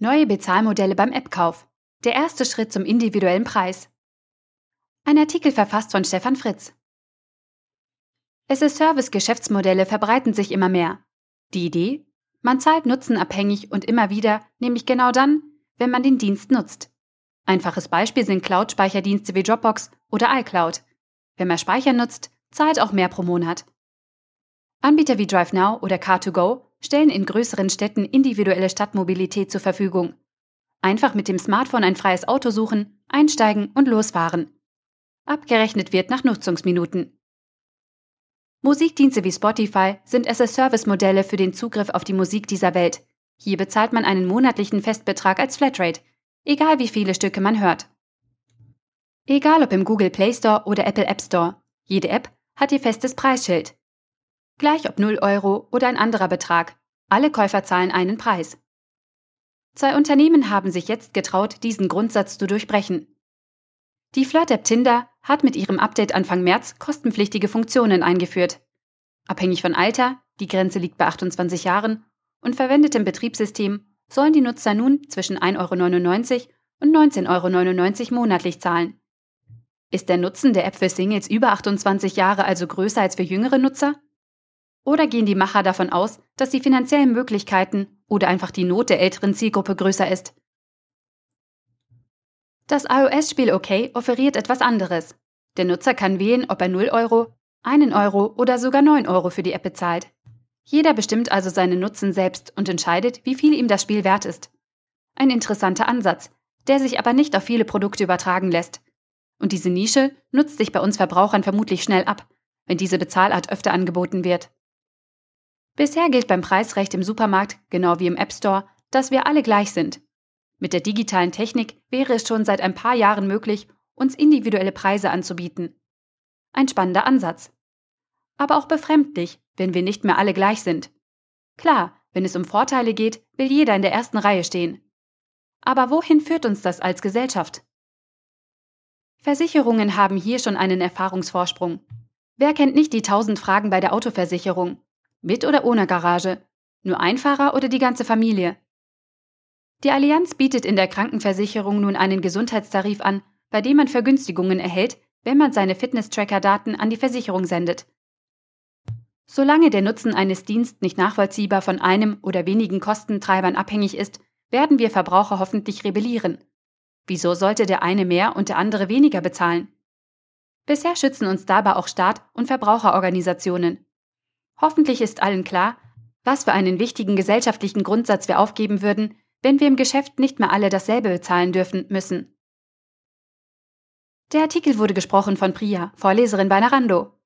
Neue Bezahlmodelle beim App-Kauf. Der erste Schritt zum individuellen Preis. Ein Artikel verfasst von Stefan Fritz. SS-Service-Geschäftsmodelle verbreiten sich immer mehr. Die Idee? Man zahlt nutzenabhängig und immer wieder, nämlich genau dann, wenn man den Dienst nutzt. Einfaches Beispiel sind Cloud-Speicherdienste wie Dropbox oder iCloud. Wer mehr Speicher nutzt, zahlt auch mehr pro Monat. Anbieter wie DriveNow oder Car2Go stellen in größeren Städten individuelle Stadtmobilität zur Verfügung. Einfach mit dem Smartphone ein freies Auto suchen, einsteigen und losfahren. Abgerechnet wird nach Nutzungsminuten. Musikdienste wie Spotify sind as-a-Service-Modelle für den Zugriff auf die Musik dieser Welt. Hier bezahlt man einen monatlichen Festbetrag als Flatrate, egal wie viele Stücke man hört. Egal ob im Google Play Store oder Apple App Store, jede App hat ihr festes Preisschild. Gleich ob 0 Euro oder ein anderer Betrag, alle Käufer zahlen einen Preis. Zwei Unternehmen haben sich jetzt getraut, diesen Grundsatz zu durchbrechen. Die Flirt-App Tinder hat mit ihrem Update Anfang März kostenpflichtige Funktionen eingeführt. Abhängig von Alter, die Grenze liegt bei 28 Jahren, und verwendetem Betriebssystem sollen die Nutzer nun zwischen 1,99 Euro und 19,99 Euro monatlich zahlen. Ist der Nutzen der App für Singles über 28 Jahre also größer als für jüngere Nutzer? Oder gehen die Macher davon aus, dass die finanziellen Möglichkeiten oder einfach die Not der älteren Zielgruppe größer ist? Das iOS-Spiel OK offeriert etwas anderes. Der Nutzer kann wählen, ob er 0 Euro, 1 Euro oder sogar 9 Euro für die App bezahlt. Jeder bestimmt also seinen Nutzen selbst und entscheidet, wie viel ihm das Spiel wert ist. Ein interessanter Ansatz, der sich aber nicht auf viele Produkte übertragen lässt. Und diese Nische nutzt sich bei uns Verbrauchern vermutlich schnell ab, wenn diese Bezahlart öfter angeboten wird. Bisher gilt beim Preisrecht im Supermarkt, genau wie im App Store, dass wir alle gleich sind. Mit der digitalen Technik wäre es schon seit ein paar Jahren möglich, uns individuelle Preise anzubieten. Ein spannender Ansatz. Aber auch befremdlich, wenn wir nicht mehr alle gleich sind. Klar, wenn es um Vorteile geht, will jeder in der ersten Reihe stehen. Aber wohin führt uns das als Gesellschaft? Versicherungen haben hier schon einen Erfahrungsvorsprung. Wer kennt nicht die tausend Fragen bei der Autoversicherung? Mit oder ohne Garage? Nur ein Fahrer oder die ganze Familie? Die Allianz bietet in der Krankenversicherung nun einen Gesundheitstarif an, bei dem man Vergünstigungen erhält, wenn man seine Fitness-Tracker-Daten an die Versicherung sendet. Solange der Nutzen eines Dienstes nicht nachvollziehbar von einem oder wenigen Kostentreibern abhängig ist, werden wir Verbraucher hoffentlich rebellieren. Wieso sollte der eine mehr und der andere weniger bezahlen? Bisher schützen uns dabei auch Staat und Verbraucherorganisationen. Hoffentlich ist allen klar, was für einen wichtigen gesellschaftlichen Grundsatz wir aufgeben würden, wenn wir im Geschäft nicht mehr alle dasselbe bezahlen dürfen müssen. Der Artikel wurde gesprochen von Priya, Vorleserin bei Narando.